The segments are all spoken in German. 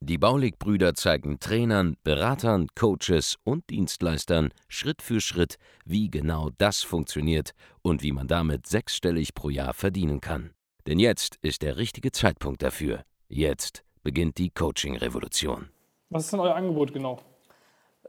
Die Baulig-Brüder zeigen Trainern, Beratern, Coaches und Dienstleistern Schritt für Schritt, wie genau das funktioniert und wie man damit sechsstellig pro Jahr verdienen kann. Denn jetzt ist der richtige Zeitpunkt dafür. Jetzt beginnt die Coaching-Revolution. Was ist denn euer Angebot genau?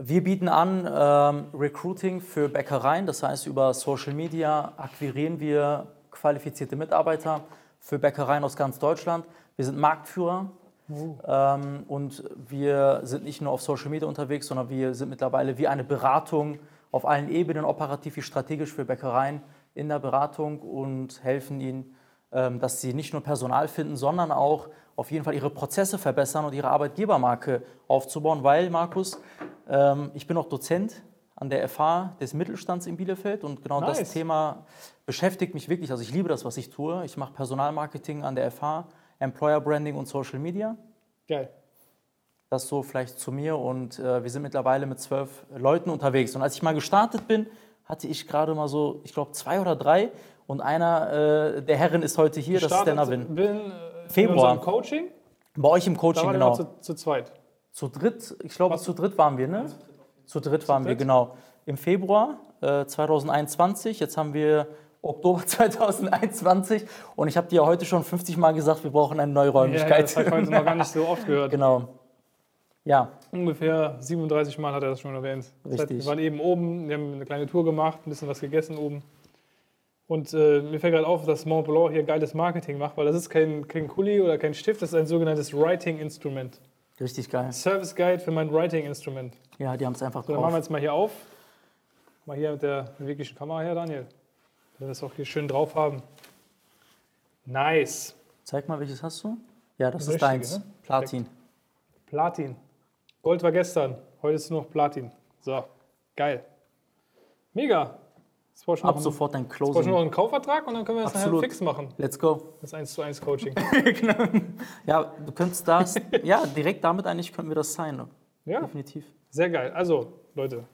Wir bieten an ähm, Recruiting für Bäckereien, das heißt über Social Media akquirieren wir qualifizierte Mitarbeiter für Bäckereien aus ganz Deutschland. Wir sind Marktführer Oh. Ähm, und wir sind nicht nur auf Social Media unterwegs, sondern wir sind mittlerweile wie eine Beratung auf allen Ebenen, operativ wie strategisch für Bäckereien in der Beratung und helfen ihnen, ähm, dass sie nicht nur Personal finden, sondern auch auf jeden Fall ihre Prozesse verbessern und ihre Arbeitgebermarke aufzubauen. Weil, Markus, ähm, ich bin auch Dozent an der FH des Mittelstands in Bielefeld und genau nice. das Thema beschäftigt mich wirklich. Also ich liebe das, was ich tue. Ich mache Personalmarketing an der FH Employer Branding und Social Media. Geil. Das so vielleicht zu mir und äh, wir sind mittlerweile mit zwölf Leuten unterwegs. Und als ich mal gestartet bin, hatte ich gerade mal so, ich glaube, zwei oder drei. Und einer äh, der Herren ist heute hier, das ist der Navin. Bin, äh, Februar. In Coaching? Bei euch im Coaching, da genau. Zu, zu, zweit. Zu dritt, ich glaube, zu dritt waren wir, ne? Zu dritt waren wir, genau. Im Februar äh, 2021. Jetzt haben wir Oktober 2021 und ich habe dir heute schon 50 Mal gesagt, wir brauchen eine neue Räumlichkeit. Ja, das habe ich heute noch gar nicht so oft gehört. Genau. Ja. Ungefähr 37 Mal hat er das schon erwähnt. Richtig. Das heißt, wir waren eben oben, wir haben eine kleine Tour gemacht, ein bisschen was gegessen oben. Und äh, mir fällt gerade auf, dass Mont Blanc hier geiles Marketing macht, weil das ist kein, kein Kuli oder kein Stift, das ist ein sogenanntes Writing-Instrument. Richtig geil. Service Guide für mein Writing-Instrument. Ja, die haben es einfach so, drauf. Dann machen wir jetzt mal hier auf. Mal hier mit der wirklichen Kamera her, Daniel. Wenn wir das auch hier schön drauf haben. Nice. Zeig mal, welches hast du? Ja, das, das ist deins. Ne? Platin. Platin. Gold war gestern, heute ist nur noch Platin. So, geil. Mega. Ab noch sofort dein Closing. Jetzt noch einen Kaufvertrag und dann können wir das Absolut. nachher fix machen. Let's go. Das 1 zu 1 Coaching. genau. Ja, du könntest das, ja, direkt damit eigentlich könnten wir das sein. Ja. Definitiv. Sehr geil. Also, Leute,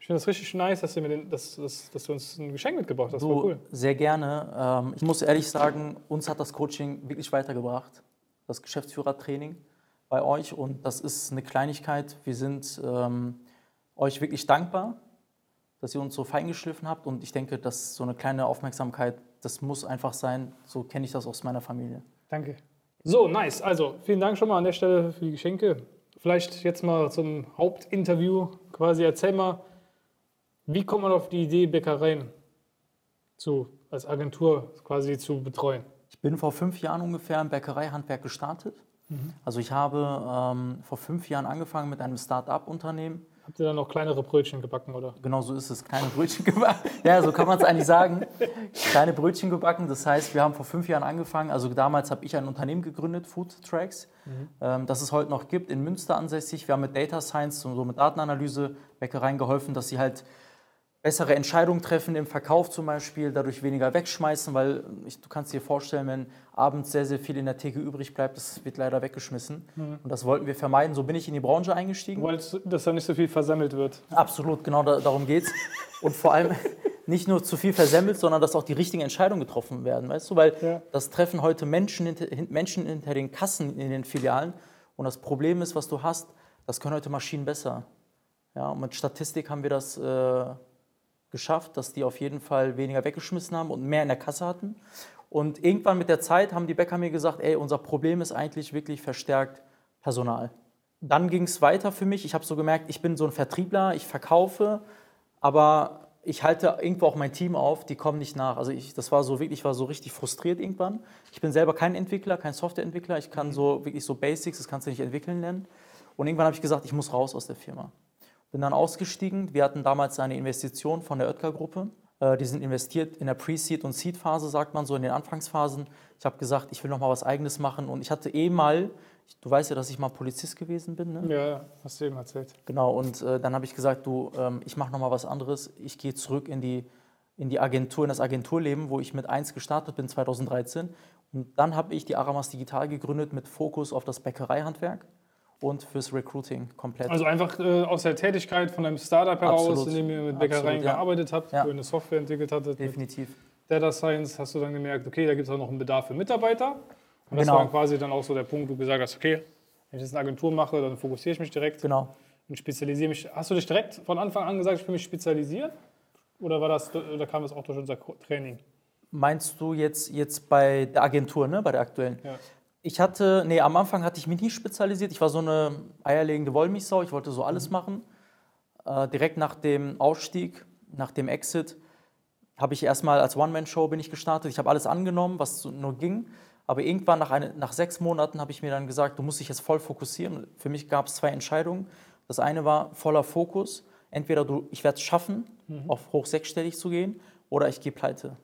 ich finde das richtig nice, dass du, den, dass, dass, dass du, uns ein Geschenk mitgebracht hast. Du, cool. Sehr gerne. Ähm, ich muss ehrlich sagen, uns hat das Coaching wirklich weitergebracht. Das Geschäftsführertraining bei euch. Und das ist eine Kleinigkeit. Wir sind ähm, euch wirklich dankbar, dass ihr uns so feingeschliffen habt. Und ich denke, dass so eine kleine Aufmerksamkeit, das muss einfach sein. So kenne ich das aus meiner Familie. Danke. So, nice. Also, vielen Dank schon mal an der Stelle für die Geschenke. Vielleicht jetzt mal zum Hauptinterview quasi. Erzähl mal, wie kommt man auf die Idee, Bäckereien zu, als Agentur quasi zu betreuen? Ich bin vor fünf Jahren ungefähr im Bäckereihandwerk gestartet. Mhm. Also ich habe ähm, vor fünf Jahren angefangen mit einem Start-up-Unternehmen. Habt ihr dann noch kleinere Brötchen gebacken, oder? Genau so ist es, kleine Brötchen gebacken. ja, so kann man es eigentlich sagen. Kleine Brötchen gebacken. Das heißt, wir haben vor fünf Jahren angefangen. Also damals habe ich ein Unternehmen gegründet, Food Tracks, mhm. ähm, das es heute noch gibt, in Münster ansässig. Wir haben mit Data Science und so mit Datenanalyse Bäckereien geholfen, dass sie halt bessere Entscheidungen treffen im Verkauf zum Beispiel, dadurch weniger wegschmeißen, weil ich, du kannst dir vorstellen, wenn abends sehr, sehr viel in der Theke übrig bleibt, das wird leider weggeschmissen. Mhm. Und das wollten wir vermeiden. So bin ich in die Branche eingestiegen. Weil dass da nicht so viel versemmelt wird. Absolut, genau da, darum geht es. Und vor allem nicht nur zu viel versemmelt, sondern dass auch die richtigen Entscheidungen getroffen werden, weißt du? Weil ja. das treffen heute Menschen hinter, Menschen hinter den Kassen in den Filialen. Und das Problem ist, was du hast, das können heute Maschinen besser. Ja, und mit Statistik haben wir das... Äh, geschafft, dass die auf jeden Fall weniger weggeschmissen haben und mehr in der Kasse hatten. Und irgendwann mit der Zeit haben die Bäcker mir gesagt, ey, unser Problem ist eigentlich wirklich verstärkt Personal. Dann ging es weiter für mich. Ich habe so gemerkt, ich bin so ein Vertriebler, ich verkaufe, aber ich halte irgendwo auch mein Team auf, die kommen nicht nach. Also ich, das war so wirklich, ich war so richtig frustriert irgendwann. Ich bin selber kein Entwickler, kein Softwareentwickler. Ich kann so wirklich so Basics, das kannst du nicht entwickeln lernen. Und irgendwann habe ich gesagt, ich muss raus aus der Firma. Bin dann ausgestiegen. Wir hatten damals eine Investition von der Oetker-Gruppe. Äh, die sind investiert in der Pre-Seed- und Seed-Phase, sagt man so, in den Anfangsphasen. Ich habe gesagt, ich will noch mal was Eigenes machen. Und ich hatte eh mal, du weißt ja, dass ich mal Polizist gewesen bin. Ne? Ja, hast du eben erzählt. Genau, und äh, dann habe ich gesagt, du, ähm, ich mache noch mal was anderes. Ich gehe zurück in die, in die Agentur, in das Agenturleben, wo ich mit 1 gestartet bin 2013. Und dann habe ich die Aramas Digital gegründet mit Fokus auf das Bäckereihandwerk und fürs Recruiting komplett. Also einfach äh, aus der Tätigkeit von einem Startup heraus, Absolut. in dem ihr mit Bäckereien Absolut, ja. gearbeitet habt, ja. wo ihr eine Software entwickelt hattet. Definitiv. Data Science hast du dann gemerkt, okay, da gibt es auch noch einen Bedarf für Mitarbeiter. Und das genau. war quasi dann auch so der Punkt, wo du gesagt hast, okay, wenn ich jetzt eine Agentur mache, dann fokussiere ich mich direkt. Genau. Und spezialisiere mich. Hast du dich direkt von Anfang an gesagt, ich will mich spezialisieren? Oder war das, oder kam das auch durch unser Training? Meinst du jetzt, jetzt bei der Agentur, ne? bei der aktuellen? Ja. Ich hatte, nee, am Anfang hatte ich mich nie spezialisiert. Ich war so eine eierlegende Wollmilchsau. Ich wollte so alles mhm. machen. Äh, direkt nach dem Ausstieg, nach dem Exit, habe ich erstmal als One-Man-Show bin ich gestartet. Ich habe alles angenommen, was nur ging. Aber irgendwann nach, eine, nach sechs Monaten habe ich mir dann gesagt, du musst dich jetzt voll fokussieren. Für mich gab es zwei Entscheidungen. Das eine war voller Fokus. Entweder du, ich werde es schaffen, mhm. auf hoch sechsstellig zu gehen, oder ich gehe pleite.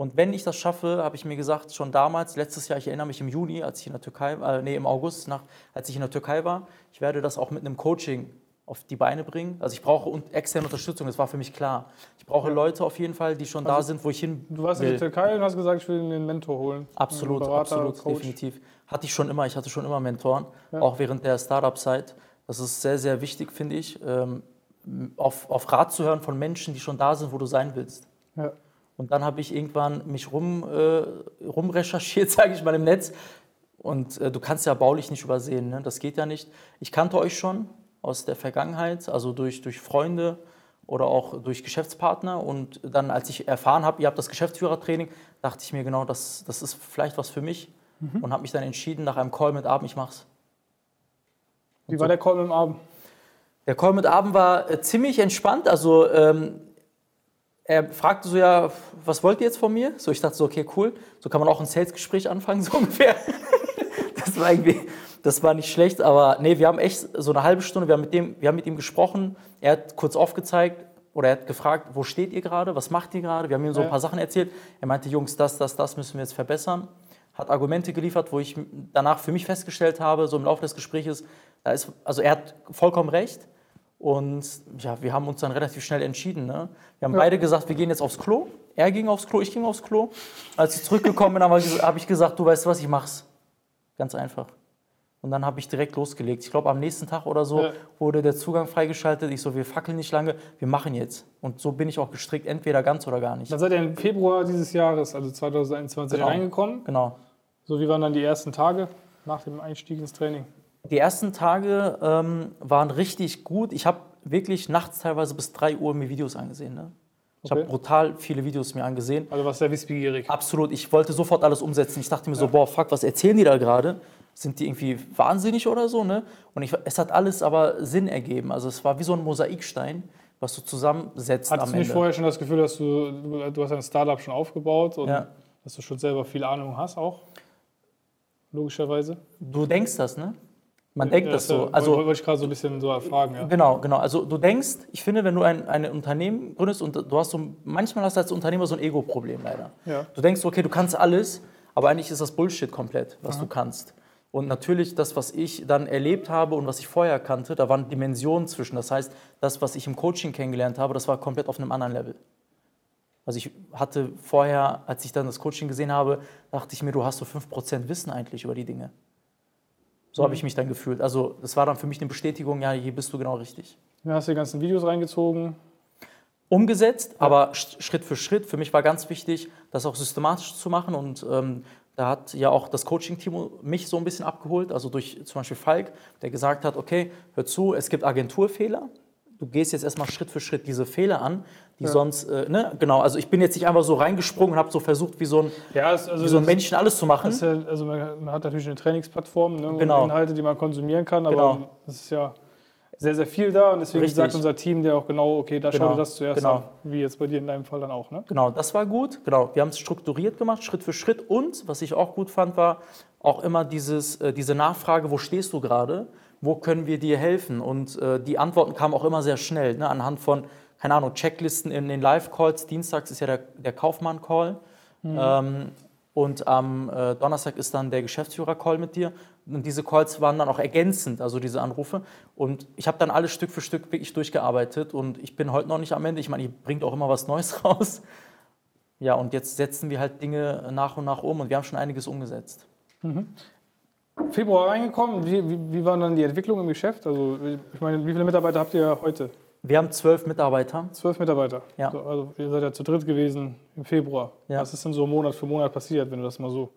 Und wenn ich das schaffe, habe ich mir gesagt, schon damals, letztes Jahr, ich erinnere mich im Juni, als ich in der Türkei, äh, nee, im August, nach, als ich in der Türkei war, ich werde das auch mit einem Coaching auf die Beine bringen. Also ich brauche externe Unterstützung, das war für mich klar. Ich brauche. Leute auf jeden Fall, die schon also da sind, wo ich hin Du warst will. in der Türkei und hast gesagt, ich will einen Mentor holen. Absolut, Berater, absolut, Coach. definitiv. Hatte ich schon immer, ich hatte schon immer Mentoren, ja. auch während der Startup-Zeit. Das ist sehr, sehr wichtig, finde ich, ähm, auf, auf Rat zu hören von Menschen, die schon da sind, wo du sein willst. Ja. Und dann habe ich irgendwann mich rum, äh, rumrecherchiert, sage ich mal, im Netz. Und äh, du kannst ja baulich nicht übersehen, ne? das geht ja nicht. Ich kannte euch schon aus der Vergangenheit, also durch, durch Freunde oder auch durch Geschäftspartner. Und dann, als ich erfahren habe, ihr habt das Geschäftsführertraining, dachte ich mir genau, das, das ist vielleicht was für mich. Mhm. Und habe mich dann entschieden, nach einem Call mit Abend, ich mach's. Wie war der Call mit Abend? Der Call mit Abend war äh, ziemlich entspannt. Also ähm, er fragte so, ja, was wollt ihr jetzt von mir? So, ich dachte so, okay, cool. So kann man auch ein Sales-Gespräch anfangen, so ungefähr. das war irgendwie, das war nicht schlecht, aber nee, wir haben echt so eine halbe Stunde, wir haben mit, dem, wir haben mit ihm gesprochen. Er hat kurz aufgezeigt oder er hat gefragt, wo steht ihr gerade, was macht ihr gerade? Wir haben ihm so ein paar Sachen erzählt. Er meinte, Jungs, das, das, das müssen wir jetzt verbessern. Hat Argumente geliefert, wo ich danach für mich festgestellt habe, so im Laufe des Gesprächs, da ist, also er hat vollkommen recht. Und ja, wir haben uns dann relativ schnell entschieden. Ne? Wir haben ja. beide gesagt, wir gehen jetzt aufs Klo. Er ging aufs Klo, ich ging aufs Klo. Als ich zurückgekommen bin, habe hab ich gesagt, du weißt was, ich mach's. Ganz einfach. Und dann habe ich direkt losgelegt. Ich glaube, am nächsten Tag oder so ja. wurde der Zugang freigeschaltet. Ich so, wir fackeln nicht lange, wir machen jetzt. Und so bin ich auch gestrickt, entweder ganz oder gar nicht. Dann seid ihr im Februar dieses Jahres, also 2021, genau. reingekommen. Genau. So, wie waren dann die ersten Tage nach dem Einstieg ins Training? Die ersten Tage ähm, waren richtig gut. Ich habe wirklich nachts teilweise bis 3 Uhr mir Videos angesehen. Ne? Ich okay. habe brutal viele Videos mir angesehen. Also warst sehr wissbegierig. Absolut. Ich wollte sofort alles umsetzen. Ich dachte mir ja. so, boah, fuck, was erzählen die da gerade? Sind die irgendwie wahnsinnig oder so? Ne? Und ich, es hat alles aber Sinn ergeben. Also es war wie so ein Mosaikstein, was du zusammensetzt Hattest am Ende. Hattest du nicht vorher schon das Gefühl, dass du, du hast ein Startup schon aufgebaut und ja. dass du schon selber viel Ahnung hast auch? Logischerweise. Du denkst das, ne? Man denkt ja, das so. Also, wollte ich gerade so ein bisschen so erfragen. Ja. Genau, genau. Also du denkst, ich finde, wenn du ein, ein Unternehmen gründest und du hast so, manchmal hast du als Unternehmer so ein Ego-Problem leider. Ja. Du denkst, okay, du kannst alles, aber eigentlich ist das Bullshit komplett, was Aha. du kannst. Und natürlich das, was ich dann erlebt habe und was ich vorher kannte, da waren Dimensionen zwischen. Das heißt, das, was ich im Coaching kennengelernt habe, das war komplett auf einem anderen Level. Also ich hatte vorher, als ich dann das Coaching gesehen habe, dachte ich mir, du hast so 5% Wissen eigentlich über die Dinge. So mhm. habe ich mich dann gefühlt. Also das war dann für mich eine Bestätigung, ja, hier bist du genau richtig. Dann hast du die ganzen Videos reingezogen. Umgesetzt, ja. aber Schritt für Schritt. Für mich war ganz wichtig, das auch systematisch zu machen. Und ähm, da hat ja auch das Coaching-Team mich so ein bisschen abgeholt. Also durch zum Beispiel Falk, der gesagt hat, okay, hör zu, es gibt Agenturfehler du gehst jetzt erstmal Schritt für Schritt diese Fehler an, die ja. sonst, äh, ne, genau, also ich bin jetzt nicht einfach so reingesprungen und habe so versucht, wie so ein, ja, also wie so ein Männchen alles zu machen. Ja, also man, man, hat natürlich eine Trainingsplattform, ne, genau. Inhalte, die man konsumieren kann, aber genau. es ist ja sehr, sehr viel da und deswegen Richtig. sagt unser Team dir auch genau, okay, da genau. schau dir das zuerst genau. an, wie jetzt bei dir in deinem Fall dann auch. Ne? Genau, das war gut, genau. Wir haben es strukturiert gemacht, Schritt für Schritt und, was ich auch gut fand, war auch immer dieses, äh, diese Nachfrage, wo stehst du gerade? Wo können wir dir helfen? Und äh, die Antworten kamen auch immer sehr schnell, ne? anhand von, keine Ahnung, Checklisten in den Live-Calls. Dienstags ist ja der, der Kaufmann-Call. Mhm. Ähm, und am äh, Donnerstag ist dann der Geschäftsführer-Call mit dir. und diese Calls waren dann auch ergänzend, also diese Anrufe. Und ich habe dann alles Stück für Stück wirklich durchgearbeitet und ich bin heute noch nicht am Ende. Ich meine, ihr bringt auch immer was Neues raus. Ja, und jetzt setzen wir halt Dinge nach und nach um und wir haben schon einiges umgesetzt. Mhm. Februar reingekommen, wie, wie, wie war dann die Entwicklung im Geschäft? Also ich meine, wie viele Mitarbeiter habt ihr heute? Wir haben zwölf Mitarbeiter. Zwölf Mitarbeiter. Ja. So, also ihr seid ja zu dritt gewesen im Februar. Ja. Was ist denn so Monat für Monat passiert, wenn du das mal so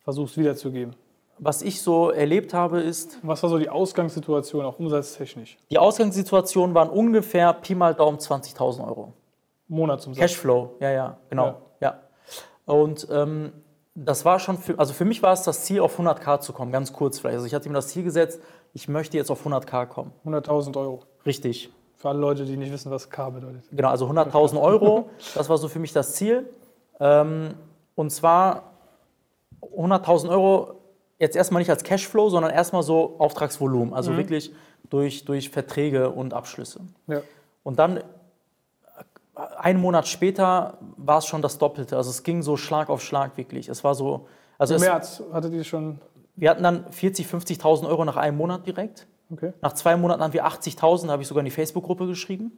versuchst wiederzugeben? Was ich so erlebt habe, ist, Was war so die Ausgangssituation, auch umsatztechnisch? die Ausgangssituation waren ungefähr Pi mal Daumen 20.000 Euro. Monatsumsatz. Cashflow, ja, ja, genau. Ja. Und ähm, das war schon, für, also für mich war es das Ziel, auf 100k zu kommen, ganz kurz vielleicht. Also ich hatte mir das Ziel gesetzt, ich möchte jetzt auf 100k kommen. 100.000 Euro. Richtig. Für alle Leute, die nicht wissen, was K bedeutet. Genau, also 100.000 Euro, das war so für mich das Ziel. Ähm, und zwar 100.000 Euro jetzt erstmal nicht als Cashflow, sondern erstmal so Auftragsvolumen, also wirklich durch, durch Verträge und Abschlüsse. Ja. Und dann, einen Monat später, war es schon das Doppelte. Also es ging so Schlag auf Schlag wirklich. Es war so, also Im es, März hattet ihr schon. wir hatten dann 40.000, 50.000 Euro nach einem Monat direkt. Okay. Nach zwei Monaten haben wir 80.000, da habe ich sogar in die Facebook-Gruppe geschrieben,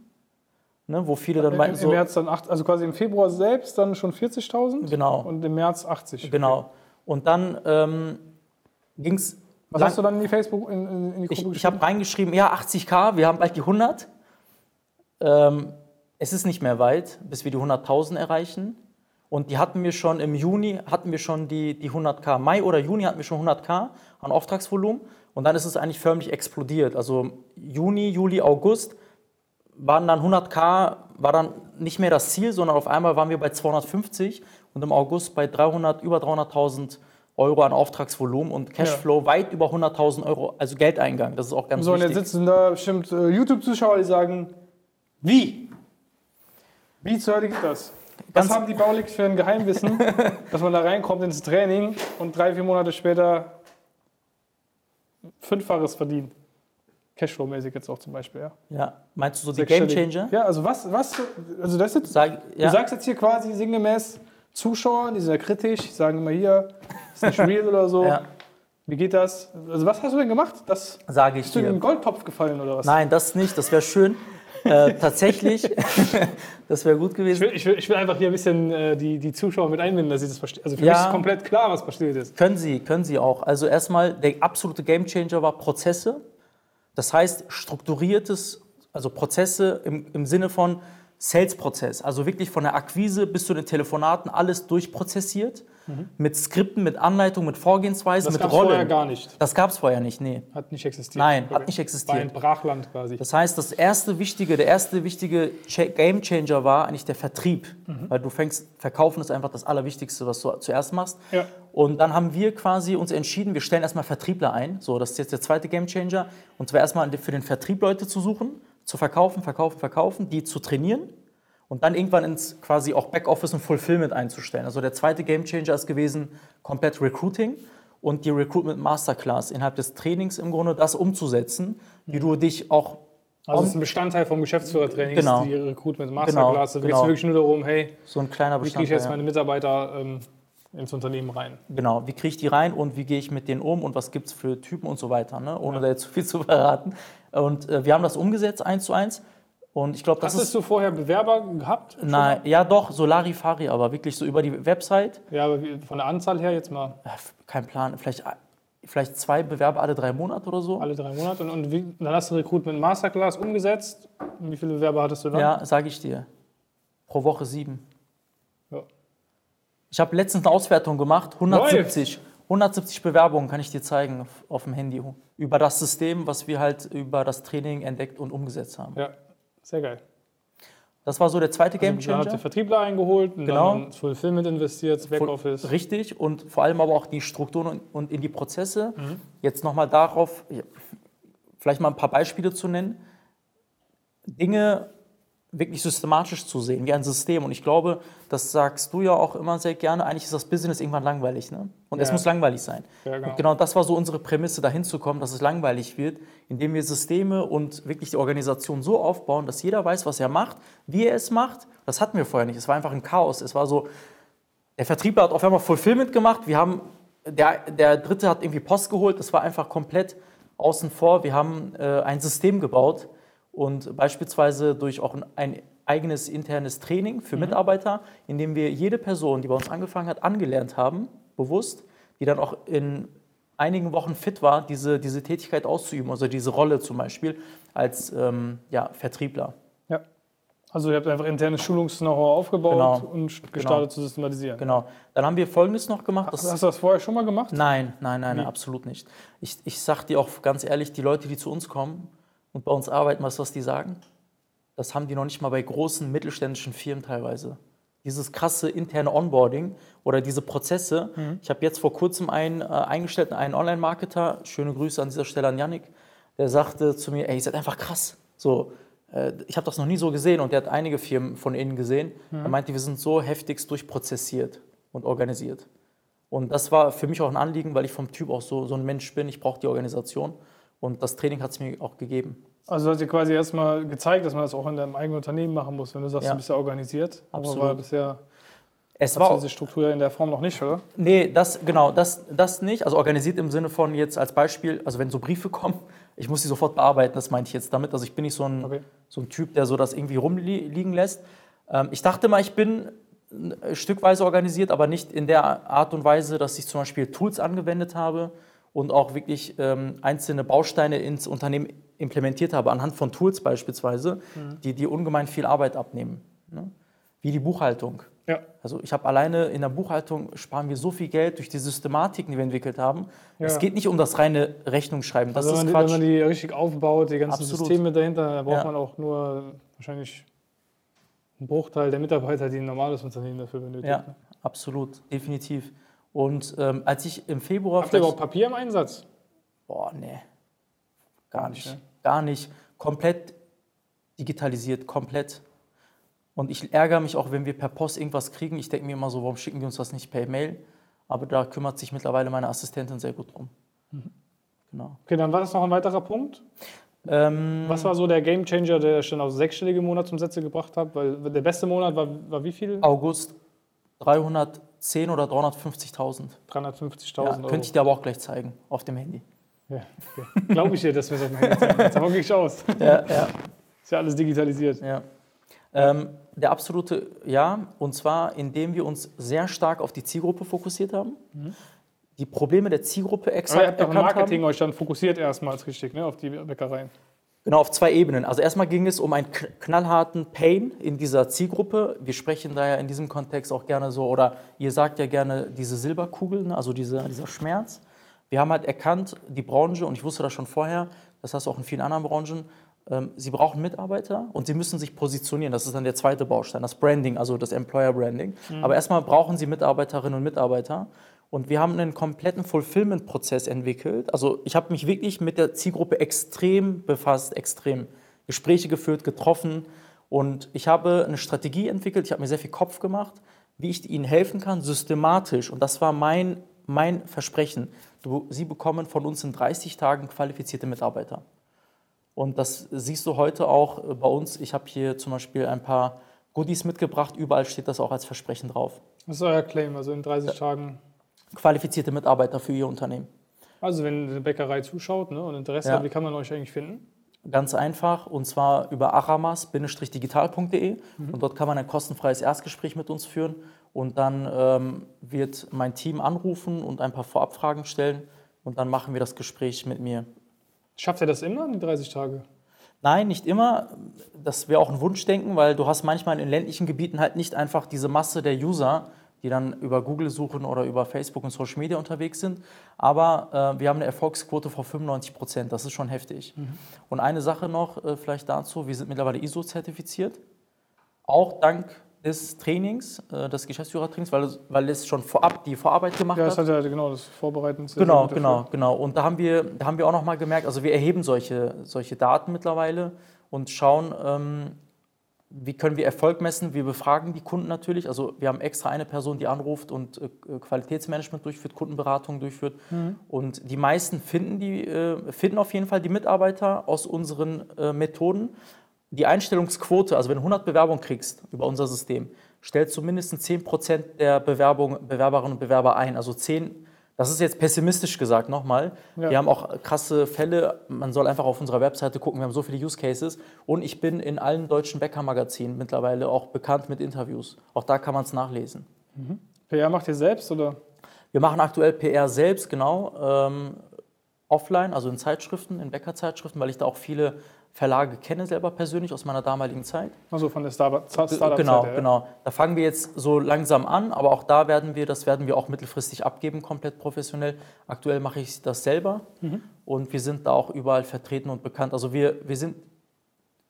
ne, wo viele dann Im, meinten Im so, März dann, acht, also quasi im Februar selbst dann schon 40.000 genau, und im März 80. genau. Und dann ähm, ging es, Was hast du dann in die Facebook, in, in, die ich, Gruppe ich habe reingeschrieben, ja 80k, wir haben bald die 100. Ähm, es ist nicht mehr weit, bis wir die 100.000 erreichen. Und die hatten wir schon im Juni, hatten wir schon die, die 100k. Mai oder Juni hatten wir schon 100k an Auftragsvolumen. Und dann ist es eigentlich förmlich explodiert. Also Juni, Juli, August waren dann 100k, war dann nicht mehr das Ziel, sondern auf einmal waren wir bei 250 und im August bei 300, über 300.000 Euro an Auftragsvolumen und Cashflow weit über 100.000 Euro, also Geldeingang. Das ist auch ganz So, und wichtig. jetzt sitzen da bestimmt äh, YouTube-Zuschauer, die sagen, wie? Wie zur Hölle geht das? Was haben die Baulig für ein Geheimwissen, dass man da reinkommt ins Training und drei, vier Monate später Fünffaches verdient? Cashflow-mäßig jetzt auch zum Beispiel, ja. Ja, meinst du so die Game. Changer? Ja, also was, was, also das jetzt, Sag, ja, du sagst jetzt hier quasi sinngemäß Zuschauern, die sind ja kritisch, die sagen immer hier, ist nicht real oder so. ja, Wie geht das? Also was hast du denn gemacht? Das, sage ich bist du in dir. den Goldtopf gefallen oder was? Nein, das nicht, das wäre schön. Äh, tatsächlich, das wäre gut Ich gewesen. will, ich, will, ich will einfach hier ein bisschen äh, die, die Zuschauer mit einbinden, dass sie das verstehen. Also für Ja. mich ist komplett klar, was passiert ist. Können Sie, können Sie auch. Also erstmal, der absolute Gamechanger war Prozesse. Das heißt, strukturiertes, also Prozesse im, im Sinne von Sales-Prozess. Also wirklich von der Akquise bis zu den Telefonaten alles durchprozessiert. Mit Skripten, mit Anleitungen, mit Vorgehensweisen, Das mit gab es vorher Rollen. gar nicht. Das gab es vorher nicht, nee. Hat nicht existiert. Nein, Okay. hat nicht existiert. War ein Brachland quasi. Das heißt, das erste wichtige, der erste wichtige Cha- Game Changer war eigentlich der Vertrieb. Weil du fängst, verkaufen ist einfach das Allerwichtigste, was du zuerst machst. Ja. Und dann haben wir quasi uns entschieden, wir stellen erstmal Vertriebler ein. So, das ist jetzt der zweite Game Changer. Und zwar erstmal für den Vertrieb Leute zu suchen, zu verkaufen, verkaufen, verkaufen, die zu trainieren und dann irgendwann ins quasi auch Backoffice und Fulfillment einzustellen. Also der zweite Game Changer ist gewesen komplett Recruiting und die Recruitment Masterclass innerhalb des Trainings im Grunde das umzusetzen, wie du dich auch Also es ist ein Bestandteil vom Geschäftsführertraining, Genau. die Recruitment Masterclass. Da geht es genau. wirklich nur darum, hey, so ein kleiner wie kriege ich jetzt meine Mitarbeiter ähm, ins Unternehmen rein? Genau, wie kriege ich die rein und wie gehe ich mit denen um und was gibt es für Typen und so weiter, ne? ohne da jetzt zu viel zu verraten. Und äh, wir haben das umgesetzt, eins zu eins. Und ich glaube, das Hast ist. du vorher Bewerber gehabt? Nein, ja doch, Solarifari, aber wirklich so über die Website. Ja, aber von der Anzahl her jetzt mal Äh, kein Plan, vielleicht, vielleicht zwei Bewerber alle drei Monate oder so. alle drei Monate. Und, und wie, dann hast du Recruitment Masterclass umgesetzt. Und wie viele Bewerber hattest du dann? Ja, sage ich dir. Pro Woche sieben. Ja. Ich habe letztens eine Auswertung gemacht, 170. 170 Bewerbungen kann ich dir zeigen auf, auf dem Handy. Über das System, was wir halt über das Training entdeckt und umgesetzt haben. Ja, sehr geil. Das war so der zweite Game Dann habt ihr Changer. Vertriebler eingeholt und Genau. dann Fulfillment investiert, Backoffice. Richtig und vor allem aber auch die Strukturen und, in die Prozesse. Mhm. Jetzt nochmal darauf, vielleicht mal ein paar Beispiele zu nennen. Dinge wirklich systematisch zu sehen, wie ein System. Und ich glaube, das sagst du ja auch immer sehr gerne, eigentlich ist das Business irgendwann langweilig. Ne? Und es Ja. muss langweilig sein. Ja, genau. Und genau das war so unsere Prämisse, dahin zu kommen, dass es langweilig wird, indem wir Systeme und wirklich die Organisation so aufbauen, dass jeder weiß, was er macht, wie er es macht. Das hatten wir vorher nicht. Es war einfach ein Chaos. Es war so, der Vertriebler hat auf einmal Fulfillment gemacht. Wir haben der, der dritte hat irgendwie Post geholt, das war einfach komplett außen vor. Wir haben äh, ein System gebaut und beispielsweise durch auch ein eigenes internes Training für mhm. Mitarbeiter, in dem wir jede Person, die bei uns angefangen hat, angelernt haben, bewusst, die dann auch in einigen Wochen fit war, diese, diese Tätigkeit auszuüben, also diese Rolle zum Beispiel als ähm, ja, Vertriebler. Ja. Also ihr habt einfach internes Schulungs-Know-how aufgebaut genau. und gestartet genau. zu systematisieren. Genau. Dann haben wir Folgendes noch gemacht. Ach, hast du das vorher schon mal gemacht? Nein, nein, nein, nein absolut nicht. Ich, ich sag dir auch ganz ehrlich, die Leute, die zu uns kommen und bei uns arbeiten, weißt du, was die sagen? Das haben die noch nicht mal bei großen mittelständischen Firmen teilweise. Dieses krasse interne Onboarding oder diese Prozesse. Mhm. Ich habe jetzt vor kurzem einen äh, eingestellt, einen Online-Marketer, schöne Grüße an dieser Stelle an Yannick, der sagte zu mir, ey, ihr seid einfach krass. So, äh, ich habe das noch nie so gesehen und der hat einige Firmen von innen gesehen. Mhm. Er meinte, wir sind so heftigst durchprozessiert und organisiert. Und das war für mich auch ein Anliegen, weil ich vom Typ auch so, so ein Mensch bin. Ich brauche die Organisation und das Training hat es mir auch gegeben. Also hat dir quasi erstmal gezeigt, dass man das auch in deinem eigenen Unternehmen machen muss, wenn du sagst, ja. du bist ja organisiert. Absolut. Aber war bisher es war diese Struktur in der Form noch nicht, oder? Nee, das genau, das, das nicht. Also organisiert im Sinne von jetzt als Beispiel, also wenn so Briefe kommen, ich muss die sofort bearbeiten, das meinte ich jetzt damit. Also ich bin nicht so ein, okay. so ein Typ, der so das irgendwie rumliegen lässt. Ähm, ich dachte mal, ich bin stückweise organisiert, aber nicht in der Art und Weise, dass ich zum Beispiel Tools angewendet habe und auch wirklich ähm, einzelne Bausteine ins Unternehmen implementiert habe, anhand von Tools beispielsweise, mhm. die, die ungemein viel Arbeit abnehmen. Ne? Wie die Buchhaltung. Ja. Also ich habe alleine in der Buchhaltung sparen wir so viel Geld durch die Systematiken, die wir entwickelt haben. Ja. Es geht nicht um das reine Rechnungsschreiben. Das also wenn, Quatsch. wenn man die richtig aufbaut, die ganzen Absolut. Systeme dahinter, da braucht ja. man auch nur wahrscheinlich einen Bruchteil der Mitarbeiter, die ein normales Unternehmen dafür benötigen. Ja, absolut, definitiv. Und ähm, als ich im Februar. Habt ihr überhaupt Papier im Einsatz? Boah, nee. Gar nicht. Ne? Gar nicht. Komplett digitalisiert, komplett. Und ich ärgere mich auch, wenn wir per Post irgendwas kriegen. Ich denke mir immer so, warum schicken die uns das nicht per Mail? Aber da kümmert sich mittlerweile meine Assistentin sehr gut drum. Mhm. Genau. Okay, dann war das noch ein weiterer Punkt. Ähm, Was war so der Gamechanger, der schon auf sechsstellige Monatsumsätze gebracht hat? Weil der beste Monat war, war wie viel? August 310 oder 350.000. 350.000 ja, Könnte ich dir aber auch gleich zeigen auf dem Handy. Ja, okay. glaube ich dir, dass wir es auf dem Handy zeigen. Das sah wirklich aus. Ja, ja. Ist ja alles digitalisiert. Ja. Ähm, der absolute Ja, und zwar indem wir uns sehr stark auf die Zielgruppe fokussiert haben. Mhm. Die Probleme der Zielgruppe exakt Aber ihr habt erkannt Marketing haben. euch dann fokussiert erstmals richtig, ne, auf die Bäckereien. Genau, auf zwei Ebenen. Also erstmal ging es um einen knallharten Pain in dieser Zielgruppe. Wir sprechen da ja in diesem Kontext auch gerne so, oder ihr sagt ja gerne diese Silberkugeln, also diese, dieser Schmerz. Wir haben halt erkannt, die Branche, und ich wusste das schon vorher, das hast du auch in vielen anderen Branchen, ähm, sie brauchen Mitarbeiter und sie müssen sich positionieren. Das ist dann der zweite Baustein, das Branding, also das Employer Branding. Mhm. Aber erstmal brauchen sie Mitarbeiterinnen und Mitarbeiter. Und wir haben einen kompletten Fulfillment-Prozess entwickelt. Also ich habe mich wirklich mit der Zielgruppe extrem befasst, extrem Gespräche geführt, getroffen. Und ich habe eine Strategie entwickelt, ich habe mir sehr viel Kopf gemacht, wie ich ihnen helfen kann, systematisch. Und das war mein, mein Versprechen. Du, sie bekommen von uns in 30 Tagen qualifizierte Mitarbeiter. Und das siehst du heute auch äh, bei uns. Ich habe hier zum Beispiel ein paar Goodies mitgebracht. Überall steht das auch als Versprechen drauf. Das ist euer Claim, also in 30 Tagen qualifizierte Mitarbeiter für Ihr Unternehmen. Also wenn eine Bäckerei zuschaut ne, und Interesse ja. hat, wie kann man euch eigentlich finden? Ganz einfach und zwar über aramas-digital.de mhm. und dort kann man ein kostenfreies Erstgespräch mit uns führen und dann ähm, wird mein Team anrufen und ein paar Vorabfragen stellen und dann machen wir das Gespräch mit mir. Schafft ihr das immer in 30 Tage? Nein, nicht immer. Das wäre auch ein Wunschdenken, weil du hast manchmal in ländlichen Gebieten halt nicht einfach diese Masse der User, die dann über Google suchen oder über Facebook und Social Media unterwegs sind. Aber äh, wir haben eine Erfolgsquote von 95 Prozent. Das ist schon heftig. Mhm. Und eine Sache noch äh, vielleicht dazu: Wir sind mittlerweile ISO-zertifiziert. Auch dank des Trainings, äh, des Geschäftsführertrainings, weil, weil es schon vorab die Vorarbeit gemacht hat. Ja, das hat ja genau das Vorbereiten. Genau, genau, genau. Und da haben wir, da haben wir auch noch mal gemerkt, also wir erheben solche, solche Daten mittlerweile und schauen, ähm, wie können wir Erfolg messen? Wir befragen die Kunden natürlich. Also wir haben extra eine Person, die anruft und äh, Qualitätsmanagement durchführt, Kundenberatung durchführt. Mhm. Und die meisten finden, die, äh, finden auf jeden Fall die Mitarbeiter aus unseren äh, Methoden. Die Einstellungsquote, also wenn du 100 Bewerbungen kriegst über unser System, stellst du mindestens 10 Prozent der Bewerbung, Bewerberinnen und Bewerber ein. Also 10 Das ist jetzt pessimistisch gesagt nochmal. Ja. Wir haben auch krasse Fälle. Man soll einfach auf unserer Webseite gucken. Wir haben so viele Use Cases. Und ich bin in allen deutschen Bäckermagazinen mittlerweile auch bekannt mit Interviews. Auch da kann man es nachlesen. Mhm. PR macht ihr selbst oder? Wir machen aktuell PR selbst, genau. Ähm, offline, also in Zeitschriften, in Bäckerzeitschriften, weil ich da auch viele Verlage kenne selber persönlich aus meiner damaligen Zeit. Also von der Startup-Zeit. Startup genau, ja. genau. Da fangen wir jetzt so langsam an, aber auch da werden wir, das werden wir auch mittelfristig abgeben, komplett professionell. Aktuell mache ich das selber mhm. und wir sind da auch überall vertreten und bekannt. Also wir, wir sind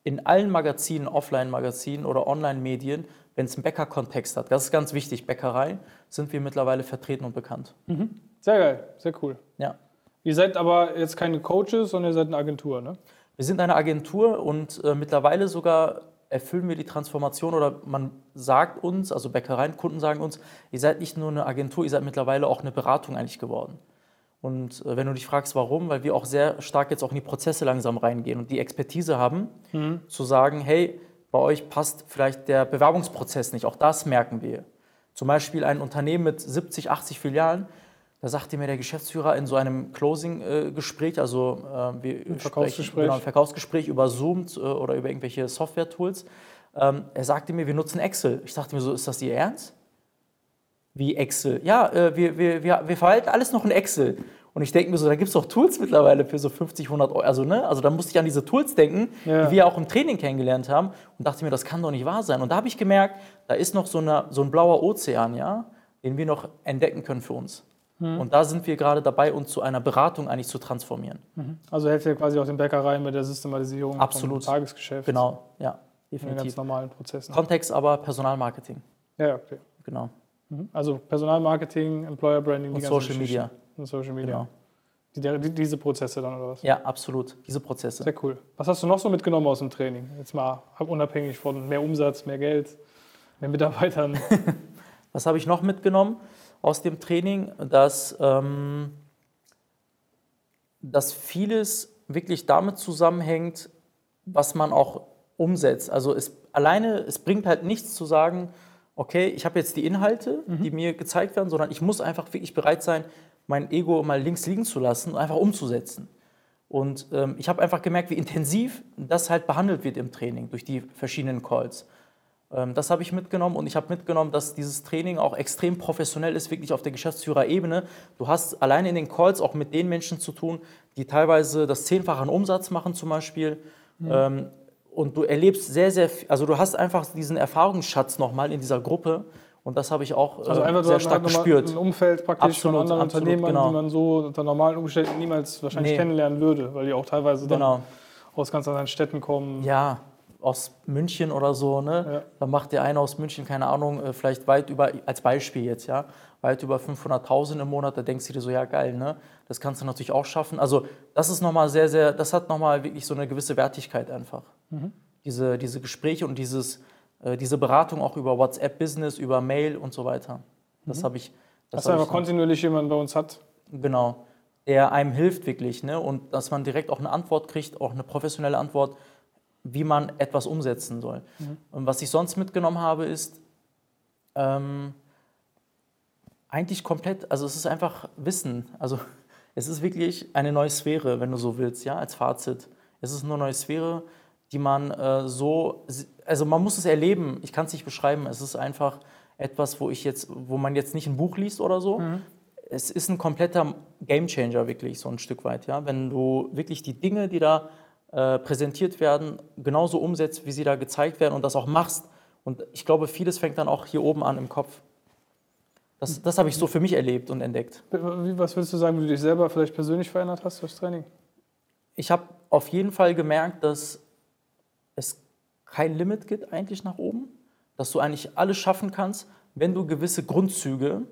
in allen Magazinen, Offline-Magazinen oder Online-Medien, wenn es einen Bäcker-Kontext hat, das ist ganz wichtig, Bäckerei, sind wir mittlerweile vertreten und bekannt. Mhm. Sehr geil, sehr cool. Ja. Ihr seid aber jetzt keine Coaches, sondern ihr seid eine Agentur, ne? Wir sind eine Agentur und äh, mittlerweile sogar erfüllen wir die Transformation oder man sagt uns, also Bäckereien, Kunden sagen uns, ihr seid nicht nur eine Agentur, ihr seid mittlerweile auch eine Beratung eigentlich geworden. Und äh, wenn du dich fragst, warum, weil wir auch sehr stark jetzt auch in die Prozesse langsam reingehen und die Expertise haben, mhm. zu sagen, hey, bei euch passt vielleicht der Bewerbungsprozess nicht. Auch das merken wir. Zum Beispiel ein Unternehmen mit 70, 80 Filialen, da sagte mir der Geschäftsführer in so einem Closing-Gespräch, also äh, wir ein Verkaufsgespräch. Genau, ein Verkaufsgespräch über Zoom äh, oder über irgendwelche Software-Tools. Ähm, er sagte mir, wir nutzen Excel. Ich dachte mir so, ist das Ihr Ernst? Wie Excel? Ja, äh, wir, wir, wir, wir verwalten alles noch in Excel. Und ich denke mir so, da gibt es doch Tools mittlerweile für so 50, 100 Euro. Also, ne? also da musste ich an diese Tools denken, ja. die wir auch im Training kennengelernt haben und dachte mir, das kann doch nicht wahr sein. Und da habe ich gemerkt, da ist noch so, eine, so ein blauer Ozean, ja, den wir noch entdecken können für uns. Mhm. Und da sind wir gerade dabei, uns zu einer Beratung eigentlich zu transformieren. Mhm. Also helft ihr quasi auch den Bäckereien mit der Systematisierung Absolut. vom Tagesgeschäft. Genau, ja, definitiv. In ganz normalen Prozessen. Kontext aber Personalmarketing. Ja, okay. Genau. Mhm. Also Personalmarketing, Employer Branding, und die Social Media. Und Social Media. Genau. Die, diese Prozesse dann oder was? Ja, absolut. Diese Prozesse. Sehr cool. Was hast du noch so mitgenommen aus dem Training? Jetzt mal unabhängig von mehr Umsatz, mehr Geld, mehr Mitarbeitern. was habe ich noch mitgenommen? Aus dem Training, dass, ähm, dass vieles wirklich damit zusammenhängt, was man auch umsetzt. Also es alleine, es bringt halt nichts zu sagen, okay, ich habe jetzt die Inhalte, mhm. die mir gezeigt werden, sondern ich muss einfach wirklich bereit sein, mein Ego mal links liegen zu lassen und einfach umzusetzen. Und ähm, ich habe einfach gemerkt, wie intensiv das halt behandelt wird im Training durch die verschiedenen Calls. Ähm, das habe ich mitgenommen und ich habe mitgenommen, dass dieses Training auch extrem professionell ist, wirklich auf der Geschäftsführerebene. Du hast alleine in den Calls auch mit den Menschen zu tun, die teilweise das Zehnfache an Umsatz machen zum Beispiel. Mhm. Und du erlebst sehr, sehr, also du hast einfach diesen Erfahrungsschatz nochmal in dieser Gruppe. Und das habe ich auch also äh, sehr stark gespürt. Ein Umfeld praktisch absolut, von anderen absolut, Unternehmern, genau. die man so unter normalen Umständen niemals wahrscheinlich nee. kennenlernen würde, weil die auch teilweise dann genau. aus ganz anderen Städten kommen. Ja, aus München oder so, ne? Ja. Dann macht der eine aus München, keine Ahnung, äh, vielleicht weit über, als Beispiel jetzt, ja, weit über 500.000 im Monat, da denkst du dir so, ja geil, ne? Das kannst du natürlich auch schaffen. Also das ist nochmal sehr, sehr, das hat nochmal wirklich so eine gewisse Wertigkeit einfach. Mhm. Diese, diese Gespräche und dieses, äh, diese Beratung auch über WhatsApp-Business, über Mail und so weiter. Das mhm. habe ich. Das dass einfach kontinuierlich jemand bei uns hat. Genau. Der einem hilft wirklich, ne? Und dass man direkt auch eine Antwort kriegt, auch eine professionelle Antwort wie man etwas umsetzen soll. Mhm. Und was ich sonst mitgenommen habe, ist ähm, eigentlich komplett, also es ist einfach Wissen. Also es ist wirklich eine neue Sphäre, wenn du so willst, ja, als Fazit. Es ist eine neue Sphäre, die man äh, so, also man muss es erleben, ich kann es nicht beschreiben, es ist einfach etwas, wo ich jetzt, wo man jetzt nicht ein Buch liest oder so. Mhm. Es ist ein kompletter Gamechanger wirklich, so ein Stück weit, ja. Wenn du wirklich die Dinge, die da äh, präsentiert werden, genauso umsetzt, wie sie da gezeigt werden und das auch machst. Und ich glaube, vieles fängt dann auch hier oben an im Kopf. Das, das habe ich so für mich erlebt und entdeckt. Was würdest du sagen, wie du dich selber vielleicht persönlich verändert hast durchs Training? Ich habe auf jeden Fall gemerkt, dass es kein Limit gibt eigentlich nach oben, dass du eigentlich alles schaffen kannst, wenn du gewisse Grundzüge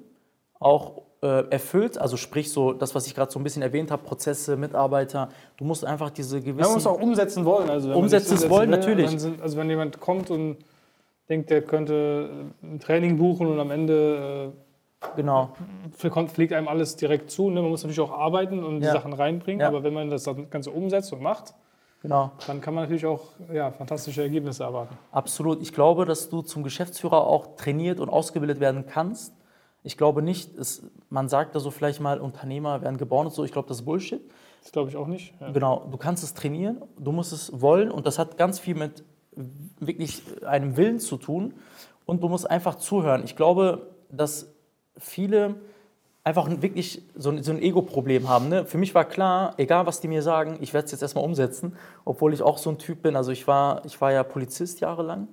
auch erfüllt, also sprich so das, was ich gerade so ein bisschen erwähnt habe, Prozesse, Mitarbeiter, du musst einfach diese gewissen... Ja, man muss auch umsetzen wollen. Also umsetzen wollen, will, natürlich. Sind, also wenn jemand kommt und denkt, der könnte ein Training buchen und am Ende... Äh, genau. fliegt einem alles direkt zu. Ne? Man muss natürlich auch arbeiten und ja. die Sachen reinbringen, ja. aber wenn man das Ganze umsetzt und macht, Genau. Dann kann man natürlich auch ja, fantastische Ergebnisse erwarten. Absolut. Ich glaube, dass du zum Geschäftsführer auch trainiert und ausgebildet werden kannst Ich glaube nicht, es, man sagt da so vielleicht mal, Unternehmer werden geboren und so. Ich glaube, das ist Bullshit. Das glaube ich auch nicht. Ja. Genau, du kannst es trainieren, du musst es wollen und das hat ganz viel mit wirklich einem Willen zu tun und du musst einfach zuhören. Ich glaube, dass viele einfach wirklich so ein, so ein Ego-Problem haben. Ne? Für mich war klar, egal was die mir sagen, ich werde es jetzt erstmal umsetzen, obwohl ich auch so ein Typ bin. Also ich war, ich war ja Polizist jahrelang.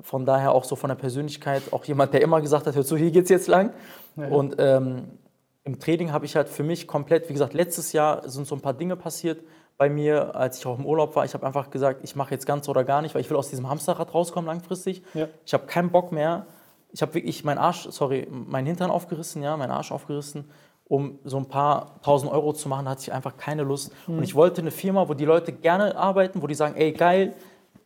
Von daher auch so von der Persönlichkeit auch jemand, der immer gesagt hat, hör zu, hier geht's jetzt lang. Ja. Und ähm, im Training habe ich halt für mich komplett, wie gesagt, letztes Jahr sind so ein paar Dinge passiert bei mir, als ich auch im Urlaub war. Ich habe einfach gesagt, ich mache jetzt ganz oder gar nicht, weil ich will aus diesem Hamsterrad rauskommen langfristig. Ja. Ich habe keinen Bock mehr. Ich habe wirklich meinen Arsch, sorry, meinen Hintern aufgerissen, ja, meinen Arsch aufgerissen, um so ein paar tausend Euro zu machen. Hatte ich einfach keine Lust. Mhm. Und ich wollte eine Firma, wo die Leute gerne arbeiten, wo die sagen, ey, geil,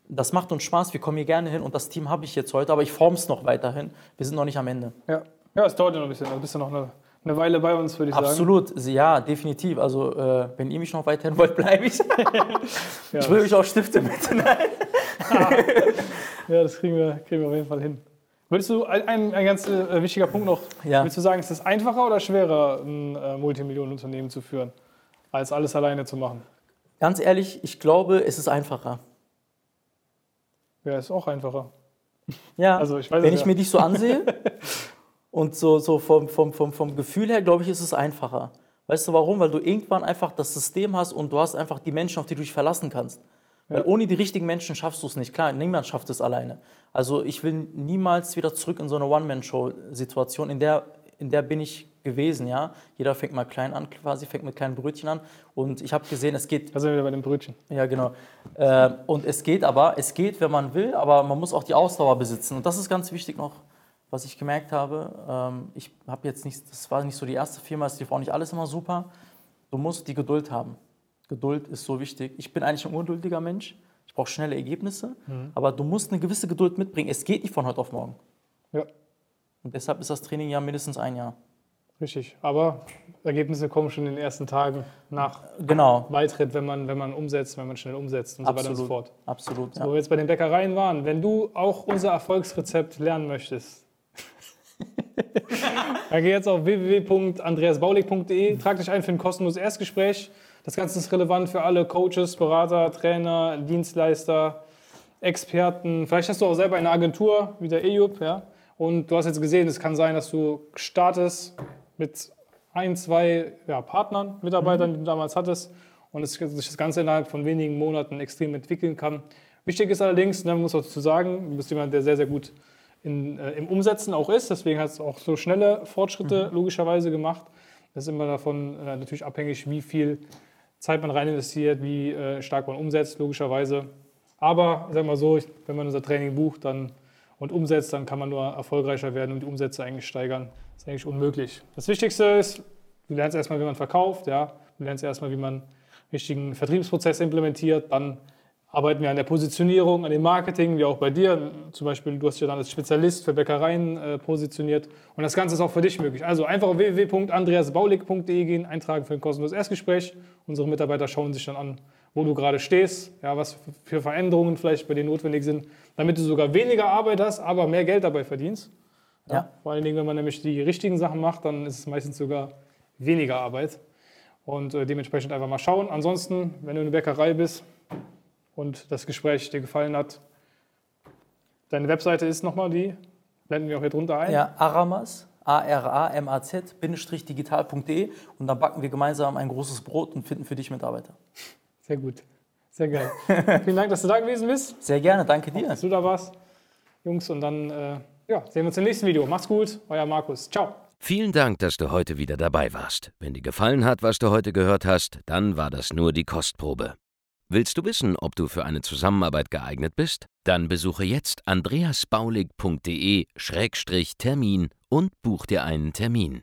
das macht uns Spaß, wir kommen hier gerne hin und das Team habe ich jetzt heute, aber ich forme es noch weiterhin. Wir sind noch nicht am Ende. Ja, ja es dauert ja noch ein bisschen. Also bist du noch eine eine Weile bei uns, würde ich Absolut. sagen. Absolut, ja, definitiv. Also, äh, wenn ihr mich noch weiterhin wollt, bleibe ich. ja. Ich will euch auch Stifte mit. Ja, das kriegen wir, kriegen wir auf jeden Fall hin. Würdest du, ein, ein ganz äh, wichtiger Punkt noch, ja. würdest du sagen, ist es einfacher oder schwerer, ein äh, Multimillionenunternehmen zu führen, als alles alleine zu machen? Ganz ehrlich, ich glaube, es ist einfacher. Ja, ist auch einfacher. Ja, also ich weiß wenn ich ja. mir dich so ansehe, Und so, so vom, vom, vom, vom Gefühl her, glaube ich, ist es einfacher. Weißt du warum? Weil du irgendwann einfach das System hast und du hast einfach die Menschen, auf die du dich verlassen kannst. Ja. Weil ohne die richtigen Menschen schaffst du es nicht. Klar, niemand schafft es alleine. Also ich will niemals wieder zurück in so eine One-Man-Show-Situation, in der, in der bin ich gewesen, ja. Jeder fängt mal klein an, quasi, fängt mit kleinen Brötchen an. Und ich habe gesehen, es geht. Da sind wir bei den Brötchen. Ja, genau. Äh, und es geht aber, es geht, wenn man will, aber man muss auch die Ausdauer besitzen. Und das ist ganz wichtig noch was ich gemerkt habe. Ähm, ich habe jetzt nicht, das war nicht so die erste Firma, es lief auch nicht alles immer super. Du musst die Geduld haben. Geduld ist so wichtig. Ich bin eigentlich ein ungeduldiger Mensch. Ich brauche schnelle Ergebnisse, mhm. aber du musst eine gewisse Geduld mitbringen. Es geht nicht von heute auf morgen. Ja. Und deshalb ist das Training ja mindestens ein Jahr. Richtig, aber Ergebnisse kommen schon in den ersten Tagen nach genau. Beitritt, wenn man, wenn man umsetzt, wenn man schnell umsetzt und Absolut. so weiter und so fort. Absolut. So, ja. Wo wir jetzt bei den Bäckereien waren, wenn du auch unser Erfolgsrezept lernen möchtest, dann geh jetzt auf www.andreasbaulig.de, trag dich ein für ein kostenloses Erstgespräch. Das Ganze ist relevant für alle Coaches, Berater, Trainer, Dienstleister, Experten. Vielleicht hast du auch selber eine Agentur wie der EUP, ja? Und du hast jetzt gesehen, es kann sein, dass du startest mit ein, zwei ja, Partnern, Mitarbeitern, mhm. die du damals hattest und sich das Ganze innerhalb von wenigen Monaten extrem entwickeln kann. Wichtig ist allerdings, ne, man muss auch dazu sagen, du bist jemand, der sehr, sehr gut in, äh, im Umsetzen auch ist. Deswegen hat es auch so schnelle Fortschritte mhm. logischerweise gemacht. Das ist immer davon äh, natürlich abhängig, wie viel Zeit man rein investiert, wie äh, stark man umsetzt, logischerweise. Aber sag mal so, wenn man unser Training bucht dann, und umsetzt, dann kann man nur erfolgreicher werden und die Umsätze eigentlich steigern. Das ist eigentlich unmöglich. Das Wichtigste ist, du lernst erstmal, wie man verkauft, ja? du lernst erstmal, wie man richtigen Vertriebsprozess implementiert, dann arbeiten wir an der Positionierung, an dem Marketing, wie auch bei dir. Zum Beispiel, du hast dich ja dann als Spezialist für Bäckereien äh, positioniert. Und das Ganze ist auch für dich möglich. Also einfach auf www.andreasbaulig.de gehen, eintragen für ein kostenloses Erstgespräch. Unsere Mitarbeiter schauen sich dann an, wo du gerade stehst, ja, was für Veränderungen vielleicht bei dir notwendig sind, damit du sogar weniger Arbeit hast, aber mehr Geld dabei verdienst. Ja. ja. Vor allen Dingen, wenn man nämlich die richtigen Sachen macht, dann ist es meistens sogar weniger Arbeit. Und äh, dementsprechend einfach mal schauen. Ansonsten, wenn du eine Bäckerei bist, und das Gespräch dir gefallen hat. Deine Webseite ist nochmal die, blenden wir auch hier drunter ein. Ja, Aramas, A-R-A-M-A-Z, digital.de und dann backen wir gemeinsam ein großes Brot und finden für dich Mitarbeiter. Sehr gut, sehr geil. Vielen Dank, dass du da gewesen bist. Sehr gerne, danke dir. Dass du da warst, Jungs, und dann äh, ja, sehen wir uns im nächsten Video. Mach's gut, euer Markus. Ciao. Vielen Dank, dass du heute wieder dabei warst. Wenn dir gefallen hat, was du heute gehört hast, dann war das nur die Kostprobe. Willst du wissen, ob du für eine Zusammenarbeit geeignet bist? Dann besuche jetzt andreasbaulig.de-termin und buch dir einen Termin.